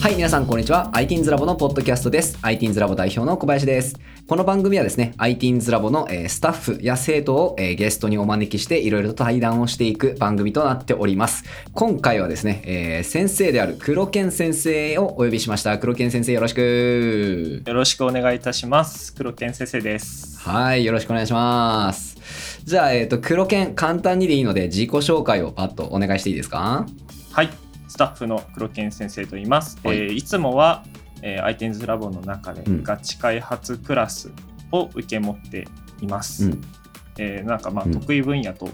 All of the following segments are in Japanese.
はい、皆さん、こんにちは。ITINS ラボのポッドキャストです。ITINS ラボ代表の小林です。この番組はですね、ITINS ラボの、えースタッフや生徒を、えーゲストにお招きして、いろいろと対談をしていく番組となっております。今回はですね、えー先生である黒健先生をお呼びしました。黒健先生、よろしく。よろしくお願いいたします。黒健先生です。はい、よろしくお願いします。じゃあ、えっ、と、黒健、簡単にでいいので、自己紹介をパッとお願いしていいですか？はい、スタッフの黒健先生と言います。はいいえーいつもは、えー、ITENS ラボの中でうんガチ開発クラスを受け持っています。うん。えーなんかまあうん得意分野と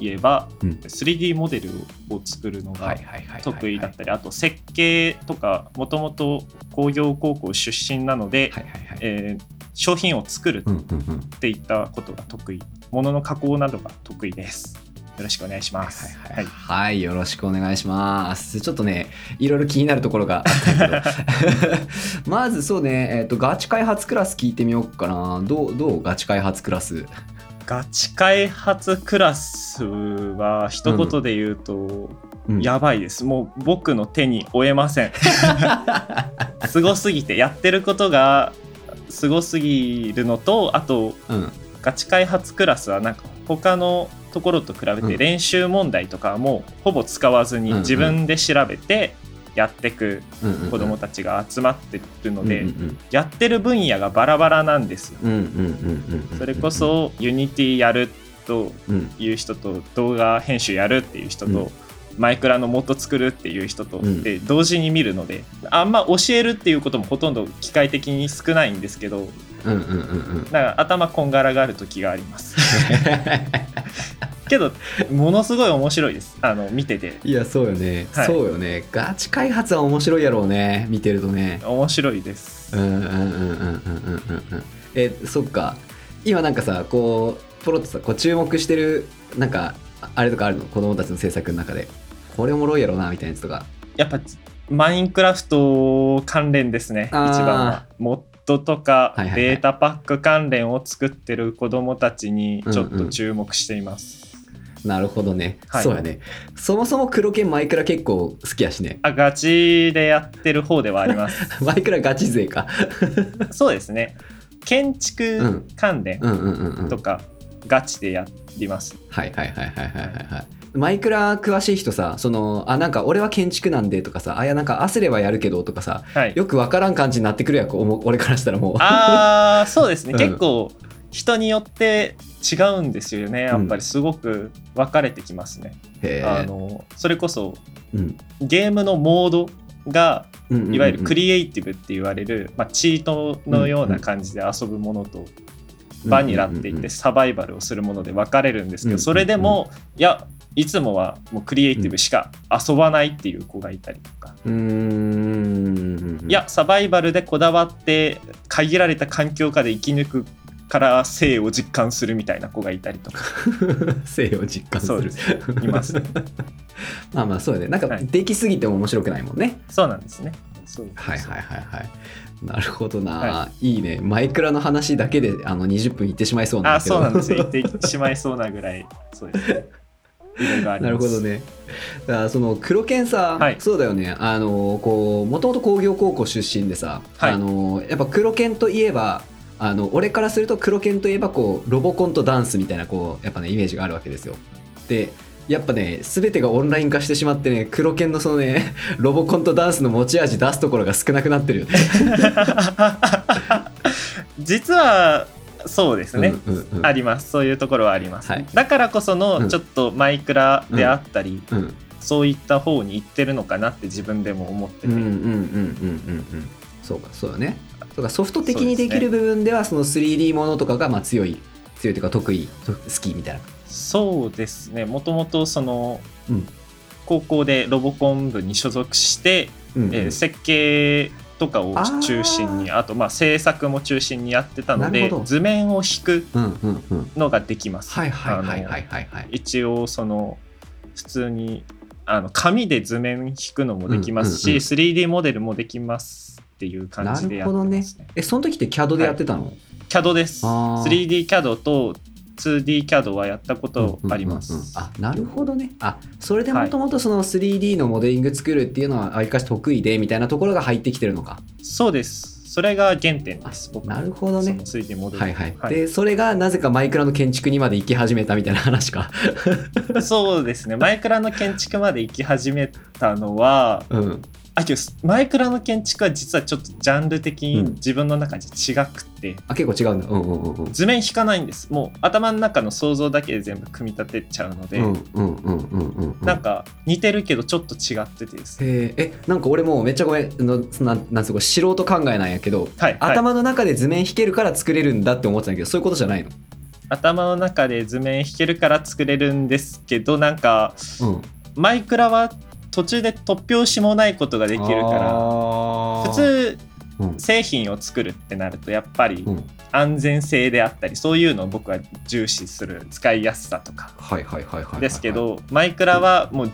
いえば、うん。3D モデルを作るのが。得意だったり、あと設計とかもともと工業高校出身なので、はいはいはい。えー商品を作る。っていったことが得意、ものの加工などが得意です。よろしくお願いします。はいはいはい、はい、よろしくお願いします。ちょっとね、いろいろ気になるところがあったけど、まずそうね、えっ、と、ガチ開発クラス聞いてみようかな。どう、どう？ガチ開発クラス。ガチ開発クラスは一言で言うと、うんやばいです。もう僕の手に負えません。すごすぎて、やってることがすごすぎるのと、あと、うん。ガチ開発クラスはなんか他のところと比べうん。て練習問題とかはもうほぼ使わずに自分で調べてやってく子どもたちが集まってるので、やってる分野がバラバラなんですよ。それこ、そ Unity やるとうん。いう人と動画編集やるっていう人と、うん。マイクラの MOD 作るっていう人とうん。で同時に見るのであんま教えるっていうこともほとんど機会的に少ないんですけど。だから頭こんがらがる時があります けどものすごい面白いです。あの見てて。いやそうよね、はい、そうよね。ガチ開発は面白いやろうね。見てるとね。面白いです。うんうんうんうんうんうんうん。えそっか。今なんかさこうポロッとさこう注目してるなんかあれとかあるの？子供たちの制作の中で。これおもろいやろうなみたいなやつとか。やっぱマインクラフト関連ですね。一番は。モッドとかデータパック関連を作ってる子供たちにちょっと注目しています、なるほどね。はいそうやね。そもそも黒剣マイクラ結構好きやしね。あガチでやってる方ではあります マイクラガチ勢か。そうですね建築関連。とかガチでやります、はいはいはいはいはいはいはい。マイクラ詳しい人さ、その、あ、なんか俺は建築なんでとかさ、あ、いやなんか焦ればやるけどとかさ、はいよくわからん感じになってくるやん、俺からしたらもう。ああそうですね、うん結構人によって違うんですよね。やっぱりすごく分かれてきますね、へえ。あのそれこそうん。ゲームのモードがうんうんうんいわゆるクリエイティブって言われる、まあ、チートのような感じで遊ぶものと、バニラって言ってサバイバルをするもので分かれるんですけうんどそれでもいやいつもはもうクリエイティブしか遊ばないっていう子がいたりとか、うーん。いやサバイバルでこだわって限られた環境下で生き抜くから生を実感するみたいな子がいたりとか 性を実感するいます まあまあそうやね。なんかはいできすぎても面白くないもんね。そうなんですねそうはいはいはいはい。なるほどな、い、いね。マイクラの話だけであの20分いってしまいそうなんあだけど。そうなんですよ言ってしまいそうなぐらいそうですねなるほどね。だからその黒剣さ、はいそうだよね。あのこうもともと工業高校出身でさ、はいあのやっぱ黒剣といえば。あの俺からすると黒剣といえばこうロボコンとダンスみたいなこうやっぱねイメージがあるわけですよ。でやっぱね全てがオンライン化してしまってね黒剣のそのね ロボコンとダンスの持ち味出すところが少なくなってるよね。実はそうですね、うんうんうんあります。そういうところはあります、はい。だからこそうん。のちょっとマイクラであったり、うん。そういった方に行ってるのかなって自分でも思ってて、うんうんうんうんうんうん。そうかそうだねそうかソフト的にできる部分ではその 3D ものとかがまあ強い強いというか得意好きみたいな。そうですね。もともとその、うん。高校でロボコン部に所属して、うんうん。えー設計とかを中心にあとまあ制作も中心にやってたので図面を引くのができます。はいはいはいあのはいはい。はい一応その普通にあの紙で図面引くのもできますし、うんうんうん。3D モデルもできますっていう感なじでやっるほどねてますね。えその時って CAD でやってたの、CAD です。あー 3D CAD と 2DCAD はやったことあります。うんうんうんうんあなるほどねあそれでもともとその 3D のモデリング作るっていうのはありかし得意でみたいなところが入ってきてるのか？そうです。それが原点です。僕なるほどねその 3D モデル。はいはい、でそれがなぜかマイクラの建築にまで行き始めたみたいな話かそうですね。マイクラの建築まで行き始めたのは、うんあけどマイクラの建築は実はちょっとジャンル的にうん。自分の中で違くて、あ結構違うんだ。うんうんうんうん。図面引かないんです。もう頭の中の想像だけで全部組み立てちゃうので、うんうんうんうんうん。なんか似てるけどちょっと違っててです。ね。へー。えなんか俺もうめっちゃごめんのなんなんつうか素人考えなんやけど、はい、はい。頭の中で図面引けるから作れるんだって思ってたんだけどそういうことじゃないの？頭の中で図面引けるから作れるんですけどなんかうん。マイクラは途中で突拍子もないことができるから普普通うん製品を作るってなるとやっぱりうん。安全性であったりそういうのを僕は重視する使いやすさとか。ですけどマイクラはもう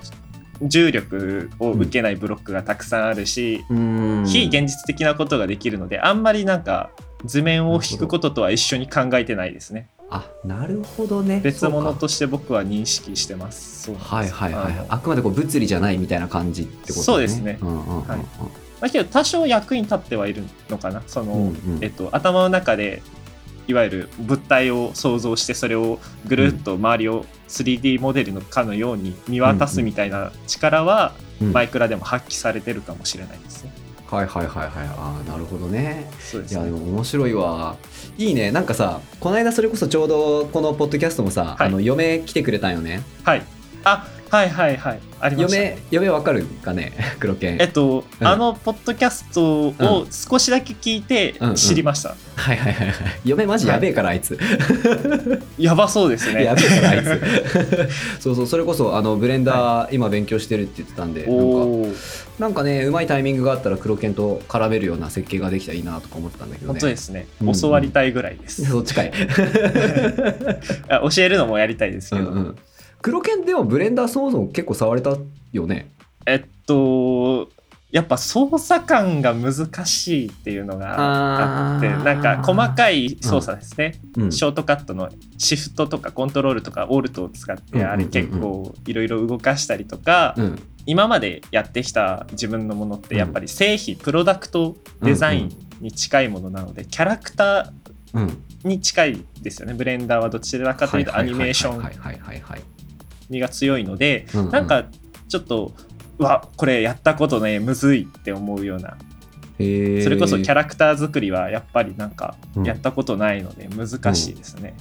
重力を受けないブロックがたくさんあるしうーん。非現実的なことができるのであんまりなんか図面を引くこととは一緒に考えてないですねあなるほどね。別物として僕は認識してます。はいはいはいあくまでこう物理じゃないみたいな感じってことね。そうですね。はい。だけど多少役に立ってはいるのかな。その、うんうん。えっと、頭の中でいわゆる物体を想像してそれをぐるっと周りを 3D モデルのかのように見渡すみたいな力はうん。マイクラでも発揮されてるかもしれないですね。はいはいはいはい。ああなるほどね。そうですね。いやでも面白いわ。いいね。なんかさこの間それこそちょうどこのポッドキャストもさ、はい。あの嫁来てくれたんよね。はい。あはいはいはい。ありました。嫁嫁わかるかね？黒犬えっと、うん。あのポッドキャストを少しだけ聞いてうんうん。知りました。はいはいはいはい。嫁マジやべえから、あいつ。やばそうですね。やべえからあいつ。そうそうそれこそあのブレンダー、今勉強してるって言ってたんでなんかなんかねうまいタイミングがあったら黒犬と絡めるような設計ができたらいいなとか思ってたんだけどね。本当ですね。うんうん。教わりたいぐらいです。そっちかい。あ 教えるのもやりたいですけど。うんうん。黒犬でもブレンダーそもそも結構触れたよね？えっと、やっぱ操作感が難しいっていうのがあって、なんか細かい操作ですね、うん。ショートカットのシフトとかコントロールとかオルトを使って、あれ結構いろいろ動かしたりとか、うん今までやってきた自分のものってやっぱり製品、プロダクトデザインに近いものなので、キャラクタうんーに近いですよね。ブレンダーはどちらかというとアニメーション味が強いので、うんうん。なんかちょっとうわこれやったことねむずいって思うような。それこそキャラクター作りはやっぱりなんかうん。やったことないので難しいですね。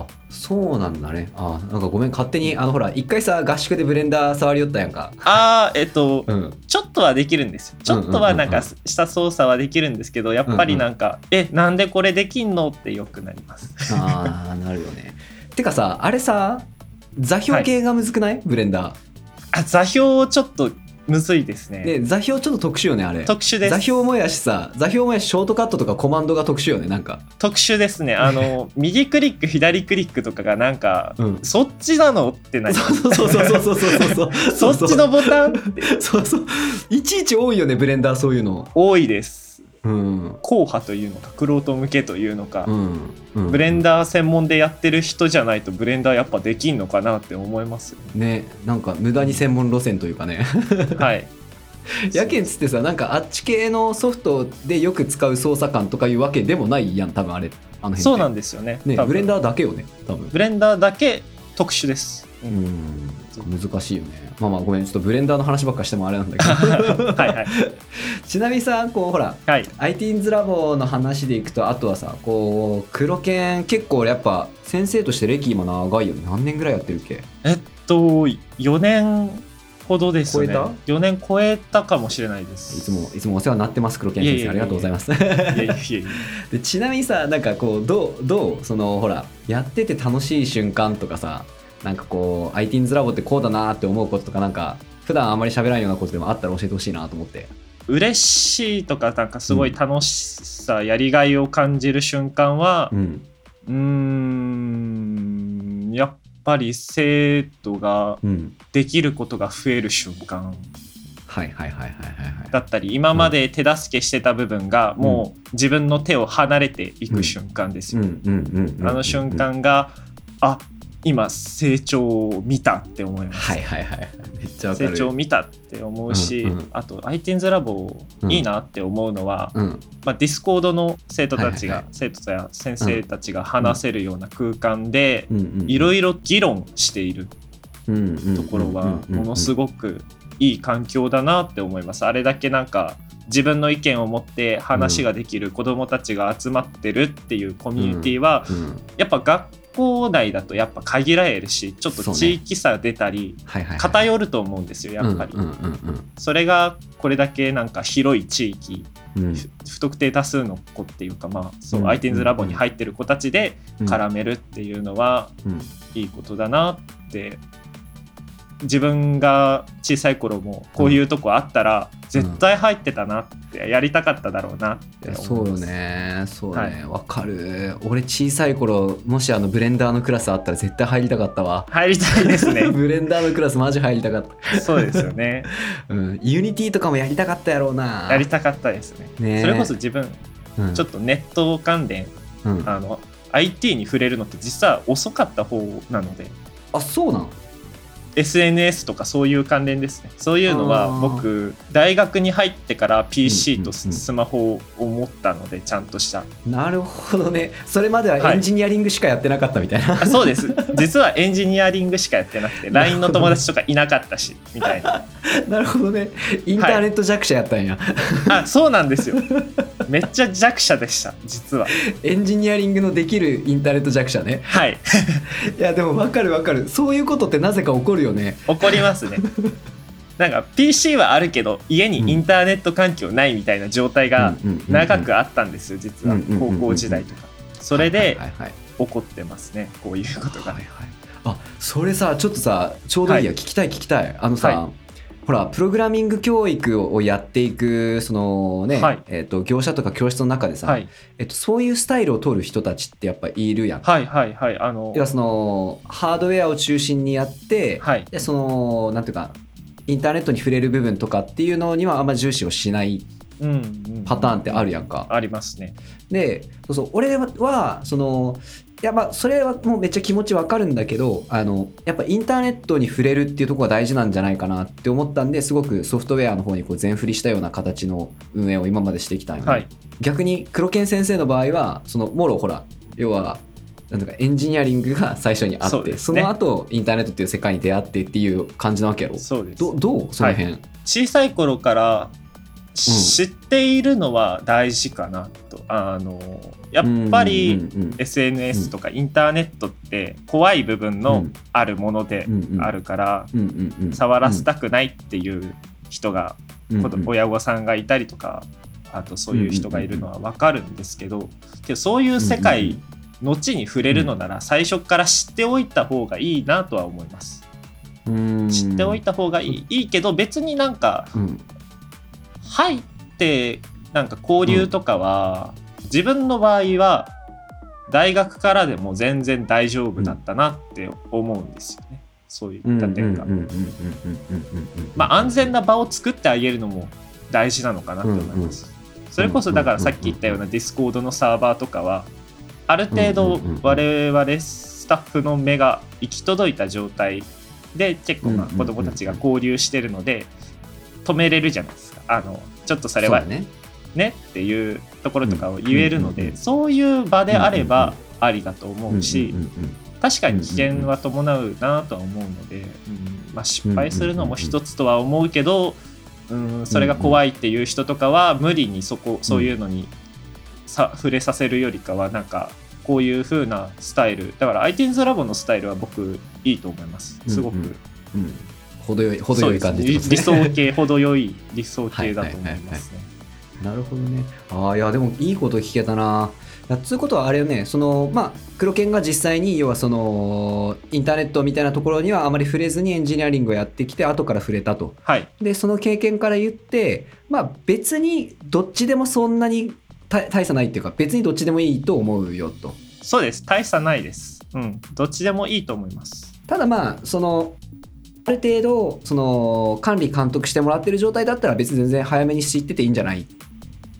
あそうなんだね。あなんかごめん勝手にあのほら一回さ合宿でブレンダー触りよったやんか。あーえっと、うん。ちょっとはできるんですよ。ちょっとはなんかした操作はできるんですけどやっぱりなんか、えなんでこれできんのってよくなります。ああなるよね。てかさあれさ座標系がむずくない、ブレンダあ座標ちょっとむずいですね。ーね座標ちょっと特殊よねあれ特殊です。座標もやしさ座標もやしショートカットとかコマンドが特殊よねなんか特殊ですね。あの 右クリック左クリックとかがなんか、うんそっちなのってなりますそうそうそうそうそうそうそうそ っちのボタンそうそういちいち多いよねブレンダーそういうの多いです。うん硬派というのか、クロート向けというのか、うん、うん、ブレンダー専門でやってる人じゃないとブレンダーやっぱできんのかなって思いますよねなんか無駄に専門路線というかねね。はい。やけんつってさなんかあっち系のソフトでよく使う操作感とかいうわけでもないやん多分あれあの辺そうなんですよね。ねブレンダーだけよね多分ブレンダーだけ特殊です。ううん。ん難しいよね。まあまあごめんちょっとブレンダーの話ばっかしてもあれなんだけ はいはい。ど ちなみにさこうほらはい。IT's ラボの話でいくとあとはさこう黒犬結構やっぱ先生として歴今長いよね。何年ぐらいやってるっけ？えっと、4年ほどですね。超えた？4年超えたかもしれないでいす。つもいつもお世話になってます黒犬先生。ありがとうございます。でちなみにさなんかこうどうどうそのほらやってて楽しい瞬間とかさなんかこう IT's ラボってこうだなって思うこととかなんか普段あんまり喋らんようなことでもあったら教えてほしいなと思って。嬉しいとか、なんかすごい楽しさ、やりがいを感じる瞬間はう、ん。やっぱり生徒がうん。できることが増える瞬間はいはいはいはいはいはい。だったり、今まで手助けしてた部分がもう自分の手を離れていく瞬間ですよ。うんうんうんうん。あの瞬間が、あ今成長を見たって思います、はいはいはいめっちゃ成長を見たって思うし、うんうん。あと iTeens ラボうんいいなって思うのは、うん。まあ、 Discord の生徒たちが、はいはいはい。生徒や先生たちが話せるような空間でいろいろ議論しているとところはものすごくいい環境だなって思います。あれだけなんか自分の意見を持って話ができる子どもたちが集まってるっていうコミュニティはうん。やっぱ学校内だとやっぱ限られるしちょっと地域差出たり偏ると思うんですよやっぱり。それがこれだけなんか広い地域不特定多数の子っていうかまあそううん。iTeens ラボに入ってる子たちでうん。絡めるっていうのはうん。いいことだなって自分が小さい頃もこういうとこあったら絶対入ってたなってやりたかっただろうなって。そうよね。そうね。わ、かる。俺小さい頃もしあのブレンダーのクラスあったら絶対入りたかったわ。入りたいですね。ブレンダーのクラスマジ入りたかった、そうですよね。うん、ユニティとかもやりたかったやろうな。やりたかったですね。ね。えそれこそ自分うん。ちょっとネット関連うん。あの IT に触れるのって実は遅かった方なので。あそうなの？SNS とかそういう関連ですね。そういうのは僕大学に入ってから PC とスマホを持ったのでちゃんとした。なるほどね。それまではエンジニアリングしかやってなかったみたいな、あそうです。実はエンジニアリングしかやってなくて LINE の友達とかいなかったしみたいな。なるほどね。インターネット弱者やったんや、あそうなんですよ。めっちゃ弱者でした実は。エンジニアリングのできるインターネット弱者ね。はい。いやでも分かる分かる。そういうことってなぜか起こるよね。怒りますね。なんか PC はあるけど家にインターネット環境ないみたいな状態が長くあったんですよ実は。高校時代とか。それで怒ってますねこういうことが。はいはい。あそれさちょっとさちょうどいいや、はい。聞きたい聞きたい。あのさ、はほらプログラミング教育をやっていくそのね、はい。えっと業者とか教室の中でさ、はい。えっと、そういうスタイルを取る人たちってやっぱいるやん。はいはいはいあの要はそのハードウェアを中心にやって、はい。でそのなんていうかインターネットに触れる部分とかっていうのにはあんま重視をしないうんうん。パターンってあるやんか。ありますね。でそうそう俺はそのいやまあそれはもうめっちゃ気持ちわかるんだけどあのやっぱインターネットに触れるっていうところが大事なんじゃないかなって思ったんですごくソフトウェアの方にこう全振りしたような形の運営を今までしてきたんよねはい。逆に黒犬先生の場合はそのもろほら要はなんとかエンジニアリングが最初にあってそ,、ね。の後インターネットっていう世界に出会ってっていう感じなわけやろ。そうです。どどう？その辺、小さい頃から知っているのは大事かなと、あのやっぱり SNS とかインターネットって怖い部分のあるものであるから触らせたくないっていう人が親御さんがいたりとかあとそういう人がいるのは分かるんですけどけどそういう世界後に触れるのなら最初から知っておいた方がいいなとは思います。うん。知っておいた方がいいいいけど別になんかうん入ってなんか交流とかは、自分の場合は大学からでも全然大丈夫だったなって思うんですよね、そういった点が。まあ安全な場を作ってあげるのも大事なのかなと思います。それこそだからさっき言ったようなディスコードのサーバーとかはある程度我々スタッフの目が行き届いた状態で結構まあ子供たちが交流してるので止めれるじゃないですか。あのちょっとそれはね。ねっていうところとかを言えるので、そういう場であればありだと思うし、確かに危険は伴うなとは思うので、うんまあ、失敗するのも一つとは思うけど、うん、それが怖いっていう人とかは無理にそこそういうのにさ触れさせるよりかはなんかこういう風なスタイル。だから iTunes ラボのスタイルは僕いいと思います。すごく、うん程よい程よい感じですね想形 程よい理想形だと思いますね。なるほどね。ああ、いや、でもいいこと聞けたな。つうことはあれよね、その、まあ、黒犬が実際に、要はその、インターネットみたいなところにはあまり触れずにエンジニアリングをやってきて、後から触れたと。はいで、その経験から言って、まあ、別にどっちでもそんなに大大差ないっていうか、別にどっちでもいいと思うよと。そうです大差ないです。うんどっちでもいいと思います。ただまあ、その、ある程度、その、管理監督してもらってる状態だったら別に全然早めに知ってていいんじゃないっ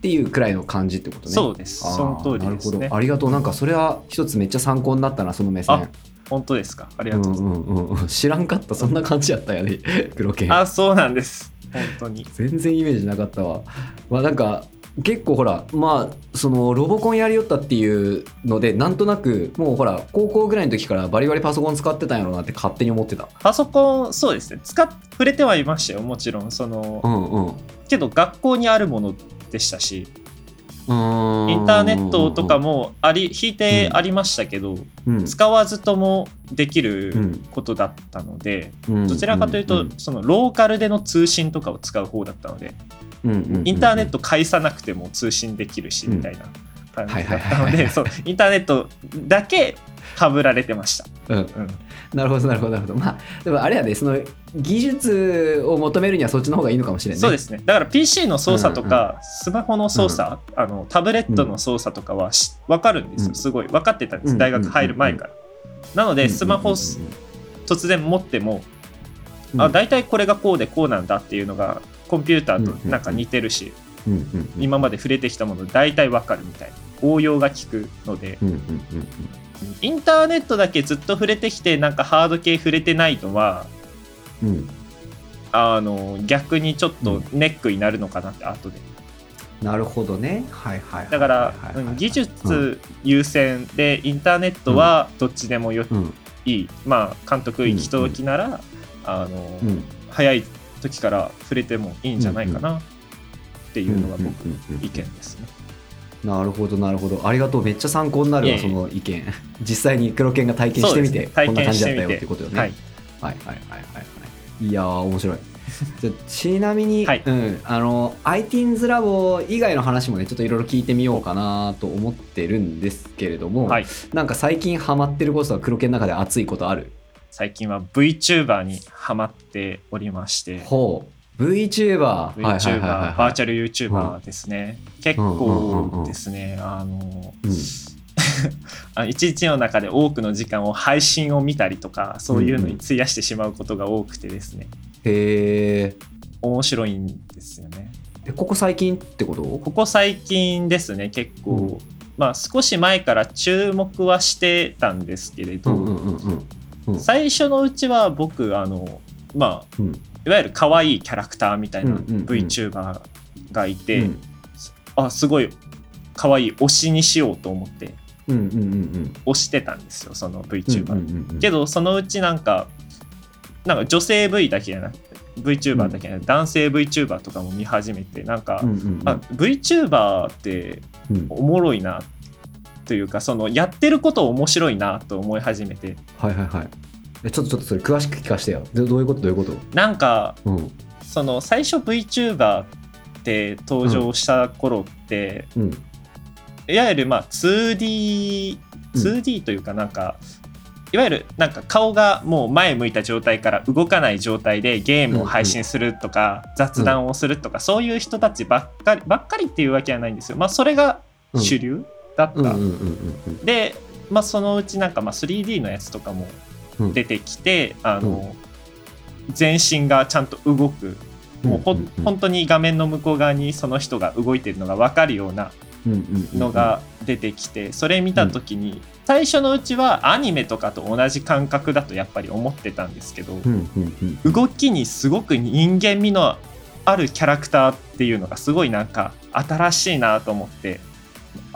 ていうくらいの感じってことね。そうですその通りですねなるほど。ありがとう。なんかそれは一つめっちゃ参考になったな、その目線。あ本当ですかありがとうございます。うんうんうん、知らんかったそんな感じやったよね黒剣あ、そうなんです。本当に。全然イメージなかったわまあなんか結構ほらまあそのロボコンやりよったっていうのでなんとなくもうほら高校ぐらいの時からバリバリパソコン使ってたんやろうなって勝手に思ってた。パソコン、そうですね。使っ、触れてはいましたよ、もちろん。その、うんうん。けど学校にあるものでしたし、インターネットとかもあり、引いてありましたけど、うん。使わずともできうるんことだったので、うん。どちらかというと、ん。そのローカルでの通信とかを使う方だったので、インターネット介さなくても通信できるし、みたいな感じだったので、インターネットだけかぶられてました。うん。うん。なるほどなるほどなるほど。まあでもあれやでその技術を求めるにはそっちの方がいいのかもしれない、ね、そうですね。だから PC の操作とか、スマホの操作、あのタブレットの操作とかはし分かるんですよ。うん。すごい分かってたんです。うん大学入る前から。なので、スマホうん突然持っても、うん。あ、大体これがこうでこうなんだっていうのが、コンピューターとなんか似てるし、うんうんうん今まで触れてきたもの大体分かるみたいな。応用が効くので、うんうんうんインターネットだけずっと触れてきて、なんかハード系触れてないのは、うん。うんあの逆にちょっとネックになるのかなって、後で。なるほどね。はいはいはいだからはいはい。はいうん技術優先でインターネットはどっちでもようん。いい、まあ監督行き届きなら、あのうん早い時から触れてもいいんじゃないかなっていうのが僕うんうんうんうん意見ですね。なるほどなるほど。ありがとう。めっちゃ参考になるわその意見。実際に黒剣が体験してみて、ね。体こんな感じだったよってことよね、はい、はいはいはいはいはいい。やー面白い。じゃあちなみに、はい。うん、あの iTeens ラボ以外の話もねちょっといろいろ聞いてみようかなと思ってるんですけれども、はい、なんか最近ハマってることは黒剣の中で熱いことある？最近は VTuber にハマっておりまして。ほう。VTuber VTuber はいバーチャル YouTuber ですね、結構ですね。あの 一日の中で多くの時間を配信を見たりとかそういうのに費やしてしまうことが多くてですね。へえ。面白いんですよね。えここ最近ってこと？ここ最近ですね結構、うん。まあ少し前から注目はしてたんですけれど、うんうんうんうんうん。最初のうちは僕あのまあうん。いわゆる可愛いキャラクターみたいな VTuber がいて、うん。あすごい可愛い推しにしようと思ってうんうんうん推してたんですよそのうん VTuber、うんうんうん。けどそのうちなんかなんか女性 V だけじゃなくて VTuber だけじゃなくて、男性 VTuber とかも見始めてなんか、うんうんうん。あ VTuber ってうん。おもろいなというかそのやってること面白いなと思い始めて。はいはいはい。えちょっとちょっとそれ詳しく聞かせてよ。どどういうこと？どういうこと？なんかうん。その最初 VTuber って登場した頃って、うん。いわゆるまあ 2D、うん。2D というかなんか、いわゆるなんか顔がもう前向いた状態から動かない状態でゲームを配信するとか、雑談をするとか、そういう人たちばっかりばっかりっていうわけはないんですよ。まあそれが主流だった。うんうんうんうんうん。で、まあ、そのうちなんかまあ 3D のやつとかもうん。出てきて、あの全身がちゃんと動く。もうほ、うんうん。うん本当に画面の向こう側にその人が動いてるのが分かるようなうんうんうんのが出てきてそれ見た時に最初のうちはアニメとかと同じ感覚だとやっぱり思ってたんですけどうんうんうん。動きにすごく人間味のあるキャラクターっていうのがすごいなんか新しいなと思って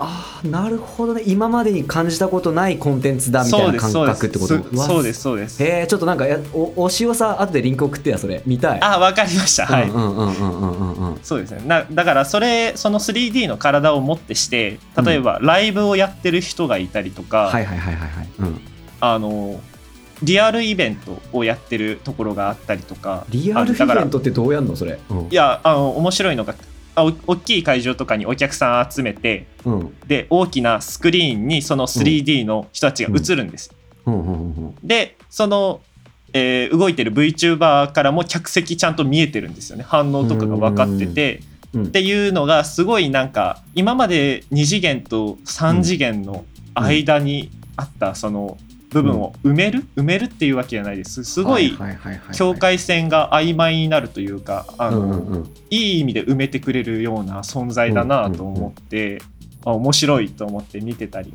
ああなるほどね。今までに感じたことないコンテンツだみたいな感覚ってこと？そうですそうですそうです。へえちょっとなんかやお推しをさ後でリンク送ってやそれ。見たい。あ分かりました。はい、うんうんうんうんうんうん。うんそうですね。なだからそれその 3D の体をもってして例えばライブをやってる人がいたりとか、はいはいはいはいはい。うん。あのリアルイベントをやってるところがあったりとかリアルイベントってどうやんの？それ。うん。いやあの面白いのが大きい会場とかにお客さん集めてうん。で大きなスクリーンにその 3D の人たちが映るんです、でその、えー動いてる VTuber からも客席ちゃんと見えてるんですよね。反応とかが分かってて。うん。っていうのがすごいなんか今まで2次元と3次元の間にあったその部分を埋める？埋めるっていうわけじゃないです。すごい境界線が曖昧になるというかいい意味で埋めてくれるような存在だなと思って、あ面白いと思って見てたり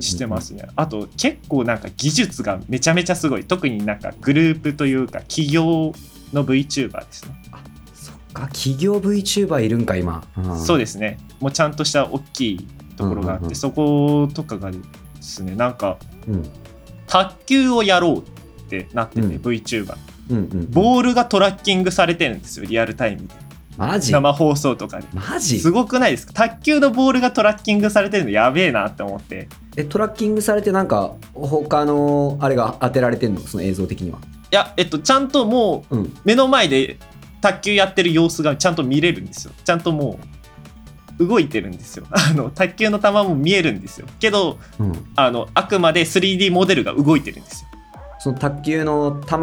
してますね。あと結構なんか技術がめちゃめちゃすごい。特になんかグループというか企業の VTuber ですね。そっか。企業 VTuber いるんか今、うん。そうですね。もうちゃんとした大きいところがあって、うんうんうんそことかがですね、なんかうん卓球をやろうってなってて、うん VTuber。うんうんボールがトラッキングされてるんですよ、リアルタイムで。マジ？生放送とかで。マジ？すごくないですか？卓球のボールがトラッキングされてるのやべえなって思って。えトラッキングされてなんか他のあれが当てられてんの？その映像的にはいや、えっと、ちゃんともううん目の前で卓球やってる様子がちゃんと見れるんですよ。ちゃんともう動いてるんですよ。あの卓球の球も見えるんですよ。けどうんあのあくまで 3D モデルが動いてるんですよ。その卓球の球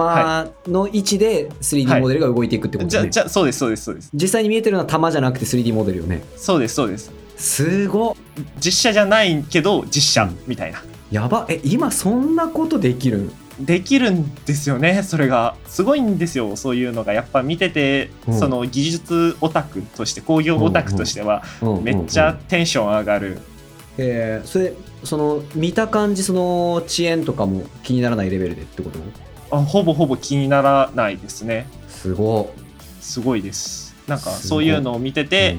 の位置で 3D モデルが動いていくってことね、じゃじゃそうですそうですそうです実際に見えてるのは球じゃなくて 3D モデルよねそうですそうです。すごっ実写じゃないけど実写みたいな。やばえ今そんなことできる？んできるんですよねそれが。すごいんですよそういうのが。やっぱ見てて、うん。その技術オタクとして工業オタクとしてはうん。めっちゃテンション上がる、えーそれその見た感じその遅延とかも気にならないレベルでってこと？あほぼほぼ気にならないですね。すごすごいです。なんかそういうのを見てて、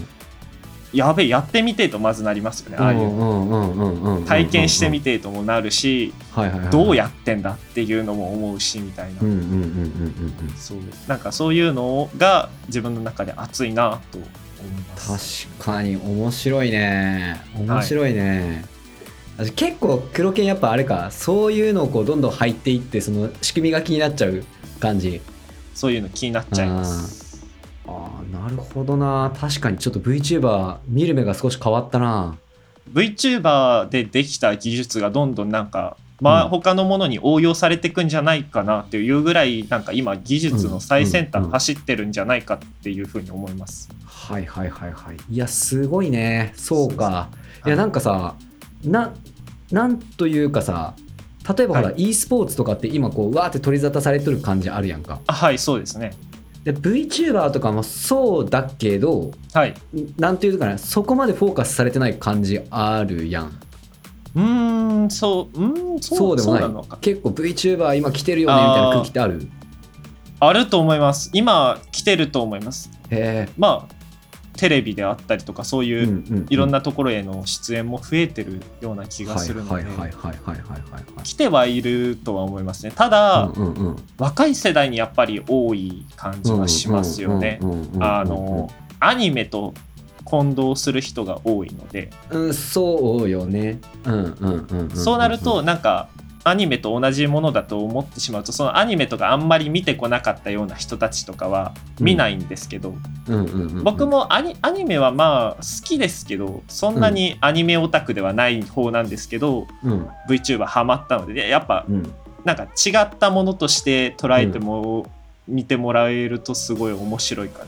やべえやってみてえとまずなりますよねああいう。の体験してみてえともなるし、はいはいはい、どうやってんだっていうのも思うしみたいな、そう。なんかそういうのが自分の中で熱いなと思います。確かに面白いね。面白いね、あ結構黒犬やっぱあれか。そういうのをこうどんどん入っていってその仕組みが気になっちゃう感じ。そういうの気になっちゃいます。ああなるほどな。確かにちょっと VTuber 見る目が少し変わったな。VTuber でできた技術がどんどんなんか、まあ、うん。他のものに応用されていくんじゃないかなっていうぐらいなんか今技術の最先端うんうんうん走ってるんじゃないかっていうふうに思います。はいはいはいはいい。やすごいね。そうか。すい。やなんかさななんというかさ例えばほら、は e スポーツとかって今こうわーって取り沙汰されてる感じあるやんか。あはいそうですね。で VTuber とかもそうだけどはい。なんていうかなそこまでフォーカスされてない感じあるやんうーんそううーんそうでもない結構 VTuber 今来てるよねみたいな空気ってある？あると思います。今来てると思います。へまあテレビであったりとかそうえ、いう、いろんなところへの出演も増えてるような気がするので来てはいるとは思いますね。ただ、若い世代にやっぱり多い感じはしますよね。あのアニメと混同する人が多いので、うんそうよね。うんうんうんうんん。そうなるとなんかアニメと同じものだと思ってしまうとそのアニメとかあんまり見てこなかったような人たちとかは見ないんですけど、うんうんうんうん。僕もアニアニメはまあ好きですけどそんなにアニメオタクではない方なんですけど、うん。VTuber ハマったのででやっぱうん。なんか違ったものとして捉えても、見てもらえるとすごい面白いかな。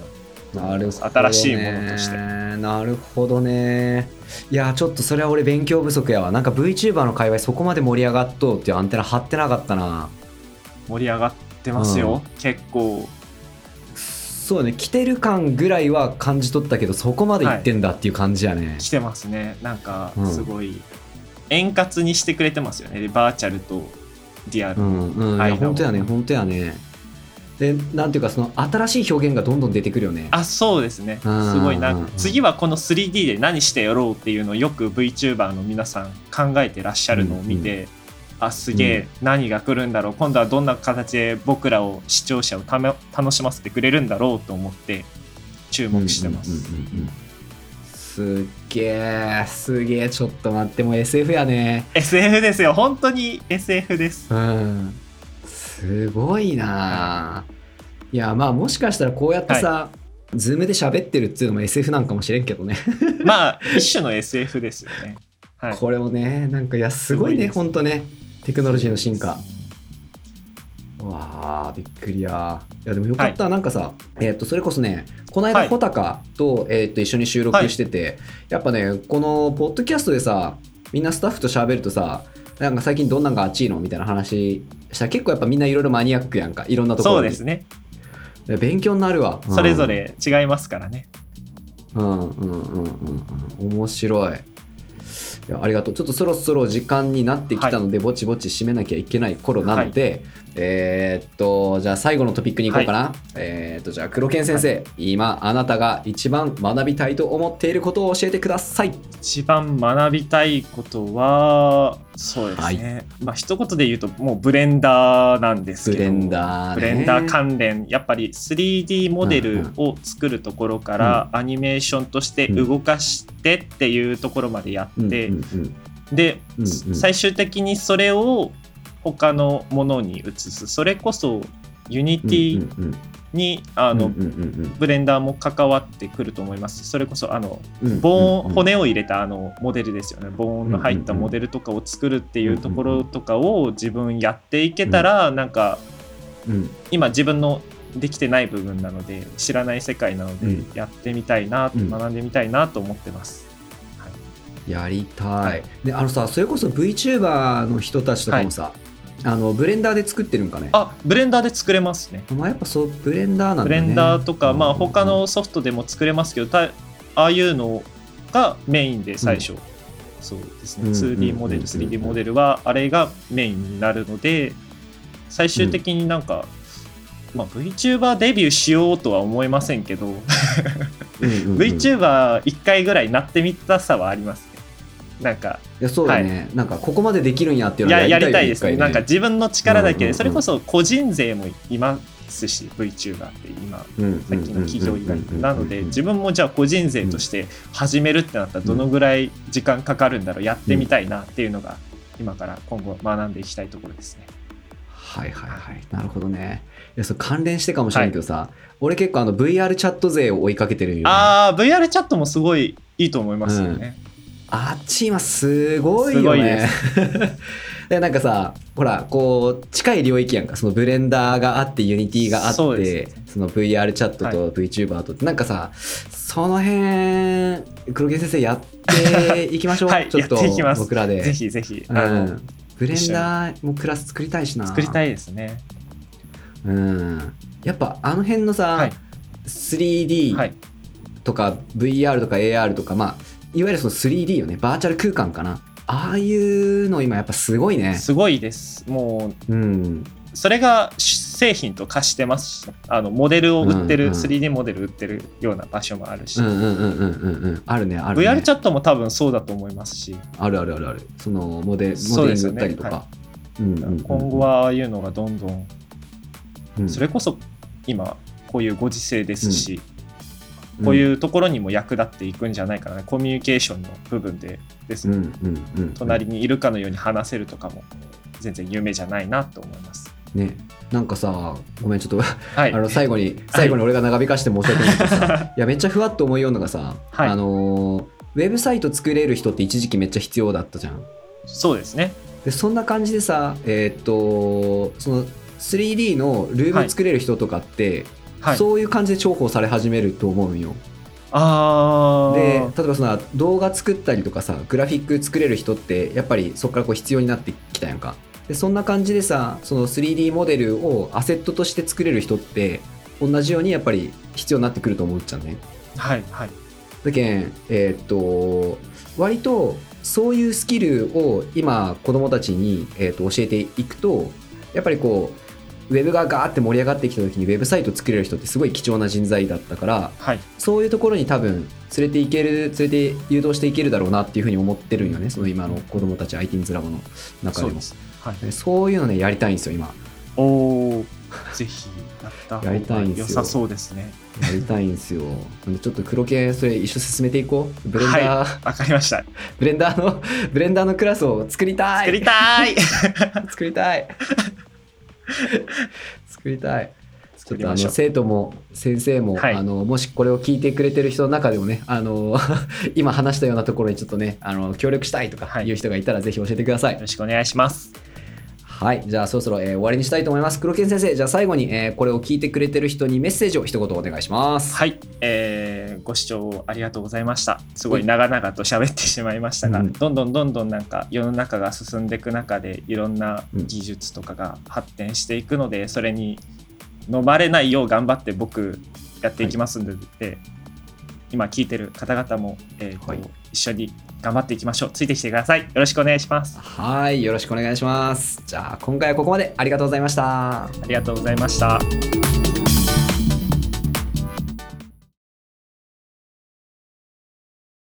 なるほど、ね、新しいものとして。なるほどね。いやちょっとそれは俺勉強不足やわ。なんか VTuber の界隈そこまで盛り上がっとうっていうアンテナ張ってなかったな。盛り上がってますよ、結構。そうね。来てる感ぐらいは感じ取ったけどそこまでいってんだっていう感じやね、来てますね。なんかうん。すごい。円滑にしてくれてますよね。バーチャルとリアル、うん。うん。いやはい本当やね。本当やねでなんていうかその新しい表現がどんどん出てくるよね。あそうですね。うん。すごいな。うん。次はこの 3D で何してやろうっていうのをよく VTuber の皆さん考えてらっしゃるのを見て、あすげえ、何が来るんだろう。今度はどんな形で僕らを視聴者をため楽しませてくれるんだろうと思って注目してます、うんうんうんうんすっげえすげえ。ちょっと待ってもう SF やね。SF ですよ。本当に SF です。うんすごいな。いやまあもしかしたらこうやってさ、ズームで喋ってるっていうのも SF なんかもしれんけどね。まあ一種の SF ですよね。はい。これもねなんかいやすごいねほんとね。テクノロジーの進化。わあびっくりや。いやでもよかった、なんかさえっ、とそれこそねこの間はい。穂高と,、えー、と一緒に収録してて、やっぱねこのポッドキャストでさみんなスタッフと喋るとさなんか最近どんなんがあっちいのみたいな話したら結構やっぱみんないろいろマニアックやんか。いろんなところに。そうですね。で勉強になるわ、うんそれぞれ違いますからね、うんうんうんうんうん。面白い。いやありがとう。ちょっとそろそろ時間になってきたので、ぼちぼち締めなきゃいけない頃なので、えーっとじゃあ最後のトピックに行こうかな、えーっとじゃあ黒剣先生、今あなたが一番学びたいと思っていることを教えてください。一番学びたいことはそうですね、まあ一言で言うともうブレンダーなんですけど。ブレンダーね。ブレンダー関連。やっぱり 3D モデルを作るところからアニメーションとして動かしてっていうところまでやって、で、うんうん。最終的にそれを他のものに移す。それこそユニティうん。に、あの、うんうんうんブレンダーも関わってくると思います。それこそあのボーン、骨を入れたあのモデルですよね。ボーンの入ったモデルとかを作るっていうところとかを自分やっていけたら、なんかうん。今自分のできてない部分なので知らない世界なのでうん。やってみたいな、うん。学んでみたいなと思ってます。やりたい、はい。であのさそれこそ VTuber の人たちとかもさ、あのブレンダーで作ってるんかね。あブレンダーで作れますね。まあやっぱそうブレンダーなんだね。ブレンダーとか、まあうん他のソフトでも作れますけどたああいうのがメインで最初、そうですね。うん 2D モデルうん 3D モデルはあれがメインになるので最終的になんか、まあ、VTuber デビューしようとは思いませんけど、うんうんうん。VTuber1 回ぐらいなってみたさはあります。ねなんかいやそうだね、なんかここまでできるんやっていうのをややりたいよですね。一回なんか自分の力だけで、うんうんうん。それこそ個人税もいますし VTuber って今うんさっきの企業以外うんうんうんうんなので自分もじゃあ個人税として始めるってなったらどのぐらい時間かかるんだろうやってみたいなっていうのが今から今後学んでいきたいところですね。はいはいはい。なるほどね。いやそう関連してかもしれないけどさ、俺結構あの VR チャット勢を追いかけてるんよ、ね、ああ VR チャットもすごいいいと思いますよね。あっち今すごいよね。で でなんかさほらこう近い領域やんか。そのブレンダーがあってユニティがあってでその VR チャットと VTuber とあって、なんかさその辺黒木先生やっていきましょう、はいちょっと僕らで。ぜひぜひ、うん、ブレンダーもクラス作りたいしな。作りたいですね。うん、やっぱあの辺のさ、はい。3D はい。とか VR とか AR とか、まあ、いわゆるその 3D よね。バーチャル空間かな。ああいうの今やっぱすごいね。すごいです。もううん。それが製品と化してますしあのモデルを売ってる、うんうん。3D モデル売ってるような場所もあるし、うんうんうんうんうんうんあるねあるね。VR チャットも多分そうだと思いますし、あるあるあるある。そのモデモデリング売ったりとか、うんうんうん。今後はああいうのがどんどん、うん。それこそ今こういうご時世ですし、うんこういうところにも役立っていくんじゃないかな、コミュニケーションの部分でですね、うんうんうん隣にいるかのように話せるとかも全然夢じゃないなと思います。ね。なんかさごめんちょっとはい、あの最後に最後に俺が長引かして申し訳ないけどさ、い、やめっちゃふわっと思いようのがさ、はい。あのーウェブサイト作れる人って一時期めっちゃ必要だったじゃん。そうですね。でそんな感じでさえーっとその 3D のルーム作れる人とかって、はい、そういう感じで重宝され始めると思うんよ。あーで例えばその動画作ったりとかさグラフィック作れる人ってやっぱりそこからこう必要になってきたやんか。でそんな感じでさその 3D モデルをアセットとして作れる人って同じようにやっぱり必要になってくると思うっちゃうね。はいはいだけんえーっと割とそういうスキルを今子供たちに、えーっと教えていくとやっぱりこうウェブがガーって盛り上がってきた時にウェブサイト作れる人ってすごい貴重な人材だったからはい。そういうところに多分連れていける連れて誘導していけるだろうなっていうふうに思ってるんよねその今の子供たち IT ズラボの中でも。そう。はい、でそういうのねやりたいんですよ今。おおぜひやった方やりたいんですよ。良さそうですね。やりたいんですよ。ちょっと黒木先生それ一緒進めていこう。ブレンダー、わかりました。ブレンダーのブレンダーのクラスを作りたい。作りたい。作りたい 作りたいちょっとあの。生徒も先生も、はいあのもしこれを聞いてくれてる人の中でもねあの 今話したようなところにちょっとねあの協力したいとかはいう人がいたらぜひ教えてくださいよろしくお願いします。はい、じゃあそろそろ、えー終わりにしたいと思います。黒健先生じゃあ最後に、えーこれを聞いてくれてる人にメッセージを一言お願いします。はい、えーご視聴ありがとうございました。すごい長々と喋ってしまいましたが、うん。どんどんどんどんなんか世の中が進んでいく中でいろんな技術とかが発展していくので、それに飲まれないよう頑張って僕やっていきますので、今聞いてる方々も、えーとはい。一緒に頑張っていきましょう。ついてきてください。よろしくお願いします。はい、よろしくお願いします。じゃあ、今回はここまでありがとうございました。ありがとうございました。